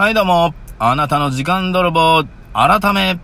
はい、どうも。あなたの時間泥棒、改め、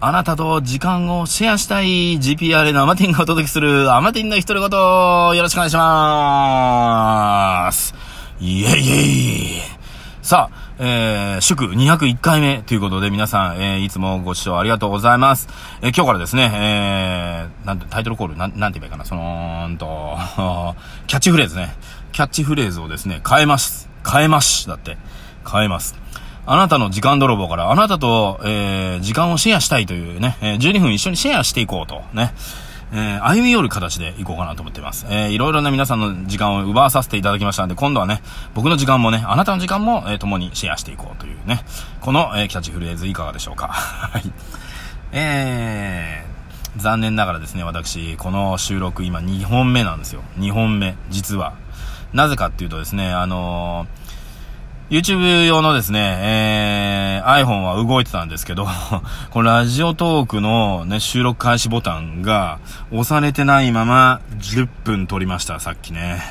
あなたと時間をシェアしたい GPR のアマティンがお届けするアマティンの独り言、よろしくお願いします。イェイイェイ。さあ、えー、祝201回目ということで皆さん、えー、いつもご視聴ありがとうございます。えー、今日からですね、えー、なんて、タイトルコール、なん、なんて言えばいいかな、そのー、んと、キャッチフレーズね。キャッチフレーズをですね、変えます。変えます。だって。変えます。あなたの時間泥棒から、あなたと、えー、時間をシェアしたいというね、えー、12分一緒にシェアしていこうと、ね。えー、歩み寄る形でいこうかなと思っています。えー、いろいろな皆さんの時間を奪わさせていただきましたので、今度はね、僕の時間もね、あなたの時間も、えー、共にシェアしていこうというね、この、えー、キャッチフレーズいかがでしょうか。はい。えー、残念ながらですね、私、この収録今2本目なんですよ。2本目、実は。なぜかっていうとですね、あのー YouTube 用のですね、えー、iPhone は動いてたんですけど、このラジオトークのね、収録開始ボタンが押されてないまま10分撮りました、さっきね。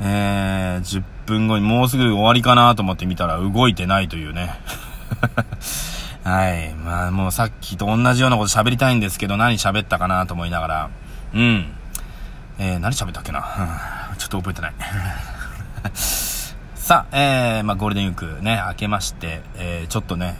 えー、10分後にもうすぐ終わりかなと思って見たら動いてないというね。はい。まあもうさっきと同じようなこと喋りたいんですけど、何喋ったかなと思いながら。うん。えー、何喋ったっけな、ちょっと覚えてない。さあ、えー、まあ、ゴールデンウィークね、明けまして、えー、ちょっとね、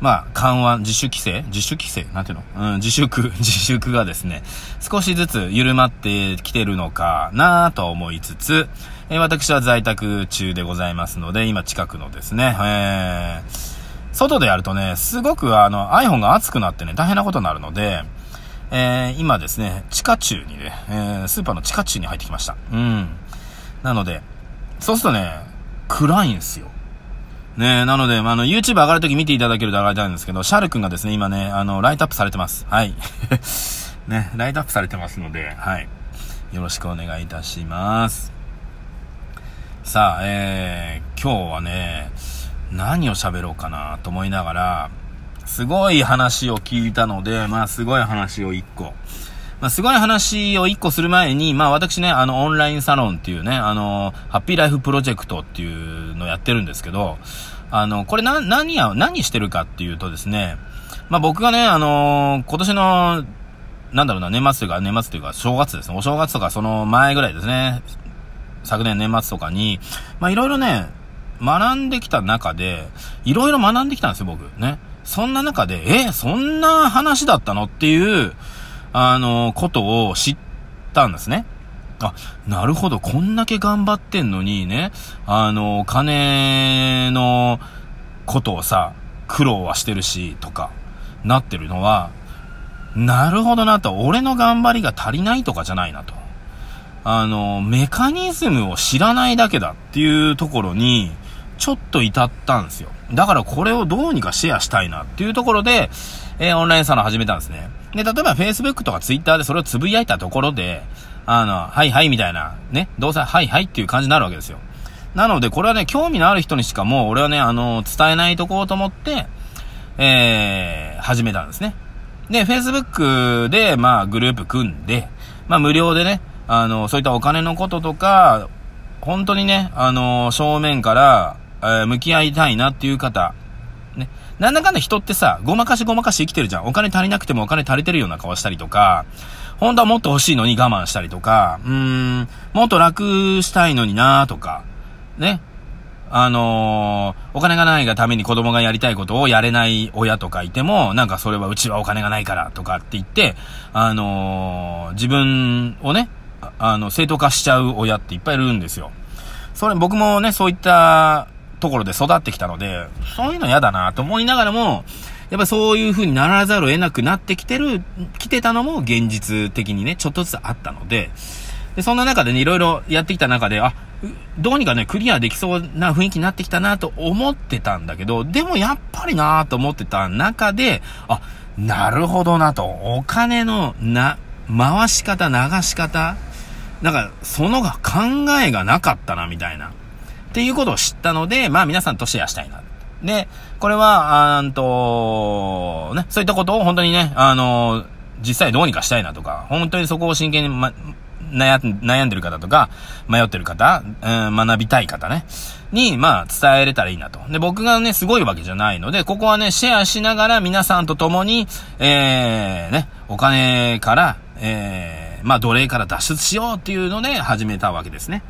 まあ、緩和、自主規制？自主規制？なんていうの？うん、自粛、自粛がですね、少しずつ緩まってきてるのかなと思いつつ、えー、私は在宅中でございますので、今近くのですね、えー、外でやるとね、すごくあの iPhone が熱くなってね、大変なことになるので、えー、今ですね、地下中にね、えー、スーパーの地下中に入ってきました。うん。なので、そうするとね、暗いんすよ。ねなので、まあ、の、YouTube 上がるとき見ていただけると上がりたいんですけど、シャル君がですね、今ね、あの、ライトアップされてます。はい。ね、ライトアップされてますので、はい。よろしくお願いいたします。さあ、えー、今日はね、何を喋ろうかなと思いながら、すごい話を聞いたので、まあ、すごい話を一個。まあ、すごい話を一個する前に、まあ私ね、あの、オンラインサロンっていうね、あの、ハッピーライフプロジェクトっていうのをやってるんですけど、あの、これな、何や、何してるかっていうとですね、まあ僕がね、あの、今年の、なんだろうな、年末というか、年末というか、正月ですね、お正月とかその前ぐらいですね、昨年年末とかに、まあいろいろね、学んできた中で、いろいろ学んできたんですよ、僕。ね。そんな中で、え、そんな話だったのっていう、あの、ことを知ったんですね。あ、なるほど、こんだけ頑張ってんのにね、あの、お金のことをさ、苦労はしてるし、とか、なってるのは、なるほどなと、俺の頑張りが足りないとかじゃないなと。あの、メカニズムを知らないだけだっていうところに、ちょっと至ったんですよ。だからこれをどうにかシェアしたいなっていうところで、えー、オンラインサロン始めたんですね。で、例えば Facebook とか Twitter でそれをつぶやいたところで、あの、はいはいみたいな、ね、どうせはいはいっていう感じになるわけですよ。なので、これはね、興味のある人にしかもう、俺はね、あの、伝えないとこうと思って、えー、始めたんですね。で、Facebook で、まあ、グループ組んで、まあ、無料でね、あの、そういったお金のこととか、本当にね、あの、正面から、えー、向き合いたいなっていう方、ね。なんだかんだ人ってさ、ごまかしごまかし生きてるじゃん。お金足りなくてもお金足りてるような顔したりとか、本当はもっと欲しいのに我慢したりとか、うーん、もっと楽したいのになーとか、ね。あのー、お金がないがために子供がやりたいことをやれない親とかいても、なんかそれはうちはお金がないからとかって言って、あのー、自分をね、あの、正当化しちゃう親っていっぱいいるんですよ。それ、僕もね、そういったところで育ってきたので、そういうの嫌だなと思いながらも、やっぱそういう風にならざるを得なくなってきてる、来てたのも現実的にね、ちょっとずつあったので、で、そんな中でね、いろいろやってきた中で、あ、どうにかね、クリアできそうな雰囲気になってきたなと思ってたんだけど、でもやっぱりなと思ってた中で、あ、なるほどなと、お金のな、回し方、流し方、なんか、そのが考えがなかったな、みたいな。っていうことを知ったので、まあ皆さんとシェアしたいな。で、これは、あんと、ね、そういったことを本当にね、あの、実際どうにかしたいなとか、本当にそこを真剣に、ま、悩悩んでる方とか、迷ってる方、うん、学びたい方ね、に、まあ、伝えれたらいいなと。で、僕がね、すごいわけじゃないので、ここはね、シェアしながら皆さんと共に、えー、ね、お金から、えー、まあ、奴隷から脱出しようっていうので始めたわけですね。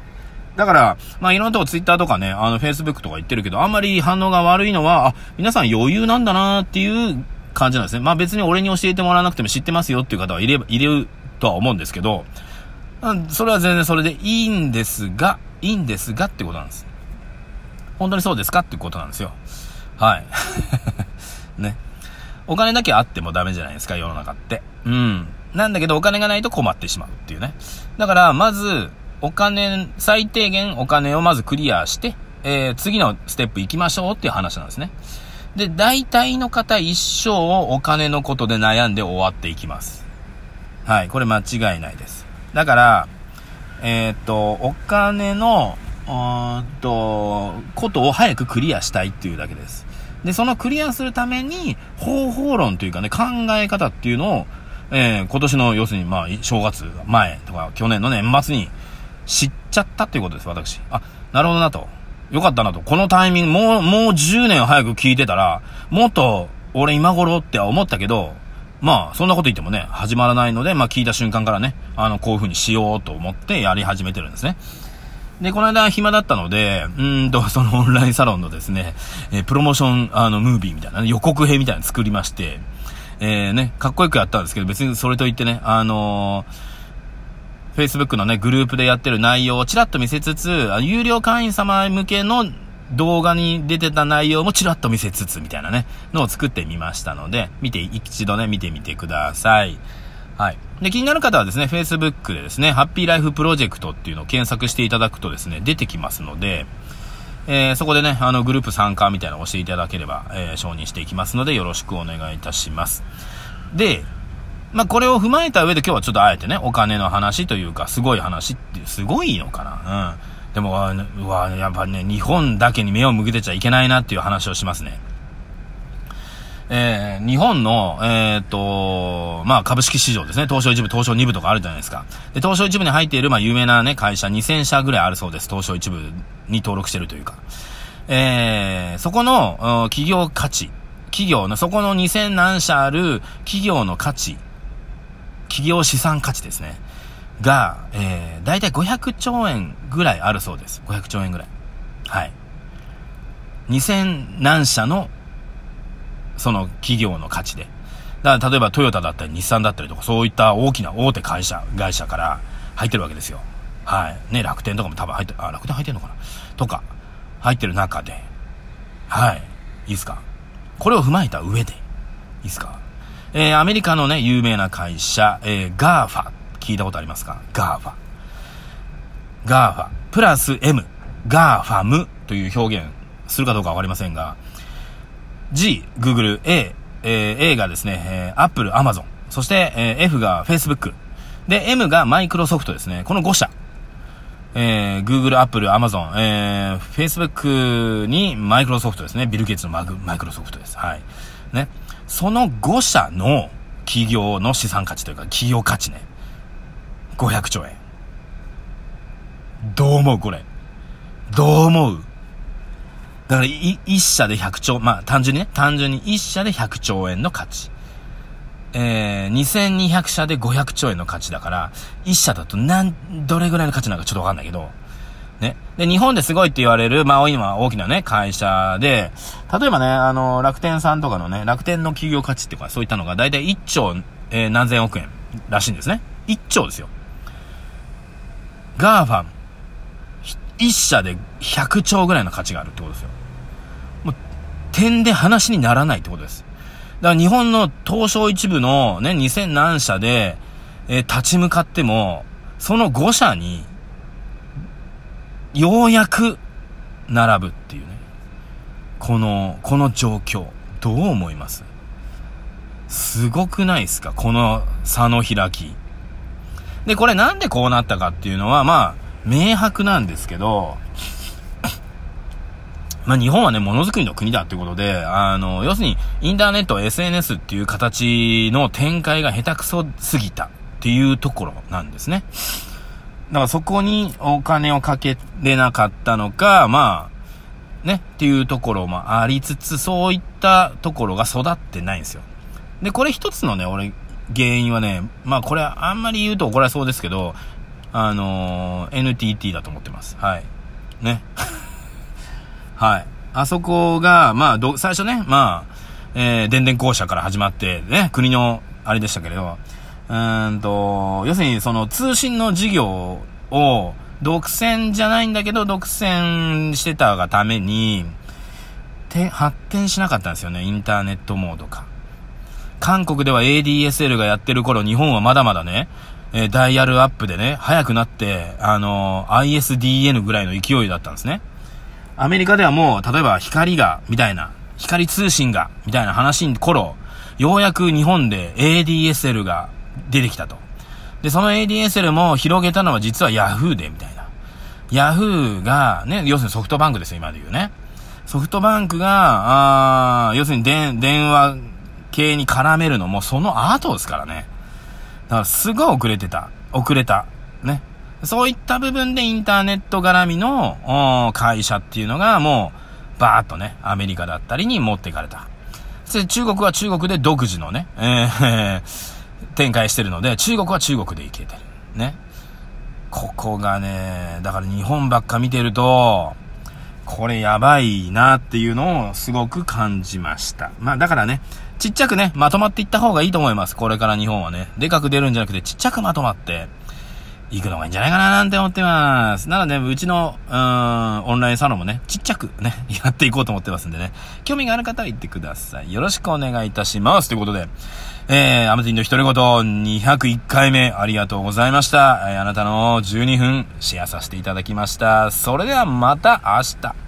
だから、まあ、いろんなとこツイッターとかね、あの、フェイスブックとか言ってるけど、あんまり反応が悪いのは、あ、皆さん余裕なんだなっていう感じなんですね。まあ、別に俺に教えてもらわなくても知ってますよっていう方はいれば、いるとは思うんですけど、それは全然それでいいんですが、いいんですがってことなんです。本当にそうですかってことなんですよ。はい。ね。お金だけあってもダメじゃないですか、世の中って。うん。なんだけどお金がないと困ってしまうっていうね。だから、まず、お金、最低限お金をまずクリアして、えー、次のステップ行きましょうっていう話なんですね。で、大体の方一生をお金のことで悩んで終わっていきます。はい、これ間違いないです。だから、えー、っと、お金の、うんと、ことを早くクリアしたいっていうだけです。で、そのクリアするために、方法論というかね、考え方っていうのを、えー、今年の、要するに、まあ、正月前とか、去年の年末に、知っちゃったっていうことです、私。あ、なるほどなと。よかったなと。このタイミング、もう、もう10年早く聞いてたら、もっと、俺今頃って思ったけど、まあ、そんなこと言ってもね、始まらないので、まあ聞いた瞬間からね、あの、こういう風にしようと思ってやり始めてるんですね。で、この間暇だったので、うんと、そのオンラインサロンのですね、えー、プロモーション、あの、ムービーみたいな、ね、予告編みたいなの作りまして、えー、ね、かっこよくやったんですけど、別にそれといってね、あのー Facebook のね、グループでやってる内容をちらっと見せつつ、有料会員様向けの動画に出てた内容もちらっと見せつつみたいなね、のを作ってみましたので、見て、一度ね、見てみてください。はい。で、気になる方はですね、Facebook でですね、ハッピーライフプロジェクトっていうのを検索していただくとですね、出てきますので、えー、そこでね、あの、グループ参加みたいなのを押していただければ、えー、承認していきますので、よろしくお願いいたします。で、まあ、これを踏まえた上で今日はちょっとあえてね、お金の話というか、すごい話っていう、すごいのかなうん。でも、うわ、やっぱね、日本だけに目を向けてちゃいけないなっていう話をしますね。えー、日本の、えー、っと、まあ、株式市場ですね。東証一部、東証二部とかあるじゃないですか。で、東証一部に入っている、まあ、有名なね、会社2000社ぐらいあるそうです。東証一部に登録してるというか。えー、そこの、企業価値、企業の、そこの2000何社ある企業の価値企業資産価値ですね。が、えー、だいたい500兆円ぐらいあるそうです。500兆円ぐらい。はい。2000何社の、その企業の価値で。だから例えばトヨタだったり日産だったりとかそういった大きな大手会社、会社から入ってるわけですよ。はい。ね、楽天とかも多分入って、あ、楽天入ってんのかな？とか、入ってる中で、はい。いいですか？これを踏まえた上で、いいですか？えー、アメリカのね、有名な会社、えー、ガーファ。聞いたことありますか？ガーファ。ガーファ。プラス M。ガーファムという表現するかどうかわかりませんが、G、Google、A、えー、A がですね、えー、Apple、Amazon。そして、えー、F が Facebook。で、M がマイクロソフトですね。この5社。えー、Google、Apple、Amazon、えー、Facebook にマイクロソフトですね。ビル・ゲイツのマグマイクロソフトです。はい。ね。その5社の企業の資産価値というか、企業価値ね。500兆円。どう思うこれ？どう思う？だから、1社で100兆、まあ、単純にね、単純に1社で100兆円の価値。えー、2200社で500兆円の価値だから、1社だとなん、どれぐらいの価値なのかちょっとわかんないけど、ね。で、日本ですごいって言われる、まあ、今大きなね、会社で、例えばね、あの、楽天さんとかのね、楽天の企業価値ってか、そういったのが、だいたい1兆、えー、何千億円らしいんですね。1兆ですよ。ガーファン、1社で100兆ぐらいの価値があるってことですよ。もう、点で話にならないってことです。だから日本の東証一部のね、2000何社で、えー、立ち向かっても、その5社に、ようやく並ぶっていうね。この、この状況、どう思います？すごくないですか？この差の開き。で、これなんでこうなったかっていうのは、まあ、明白なんですけど、まあ日本はね、ものづくりの国だってことで、あの、要するに、インターネット、SNS っていう形の展開が下手くそすぎたっていうところなんですね。だからそこにお金をかけれなかったのか、まあ、ね、っていうところもありつつ、そういったところが育ってないんですよ。で、これ一つのね、俺、原因はね、まあこれあんまり言うと怒られそうですけど、あのー、NTT だと思ってます。はい。ね。はい。あそこが、まあ、ど、最初ね、まあ、えー、電電公社から始まって、ね、国の、あれでしたけれど、うんと、要するにその通信の事業を、独占じゃないんだけど、独占してたがために、て、発展しなかったんですよね、インターネットモードか。韓国では ADSL がやってる頃、日本はまだまだね、えー、ダイヤルアップでね、早くなって、あのー、ISDN ぐらいの勢いだったんですね。アメリカではもう、例えば光が、みたいな、光通信が、みたいな話に頃、ようやく日本で ADSL が出てきたと。で、その ADSL も広げたのは実は Yahoo で、みたいな。Yahoo が、ね、要するにソフトバンクですよ、今で言うね。ソフトバンクが、あ要するに電、電話系に絡めるのもその後ですからね。だからすごい遅れてた。遅れた。ね。そういった部分でインターネット絡みの会社っていうのがもうバーっとね、アメリカだったりに持っていかれた。そして中国は中国で独自のね、えー、展開してるので、中国は中国でいけてる。ね。ここがね、だから日本ばっか見てると、これやばいなっていうのをすごく感じました。まあだからね、ちっちゃくね、まとまっていった方がいいと思います。これから日本はね。でかく出るんじゃなくて、ちっちゃくまとまって、行くのがいいんじゃないかななんて思ってます。なので、ねうちの、うん、オンラインサロンもね、ちっちゃくね、やっていこうと思ってますんでね。興味がある方は行ってください。よろしくお願いいたします。ということで、えー、アマティンの一人ごと201回目ありがとうございました。えー、あなたの12分シェアさせていただきました。それではまた明日。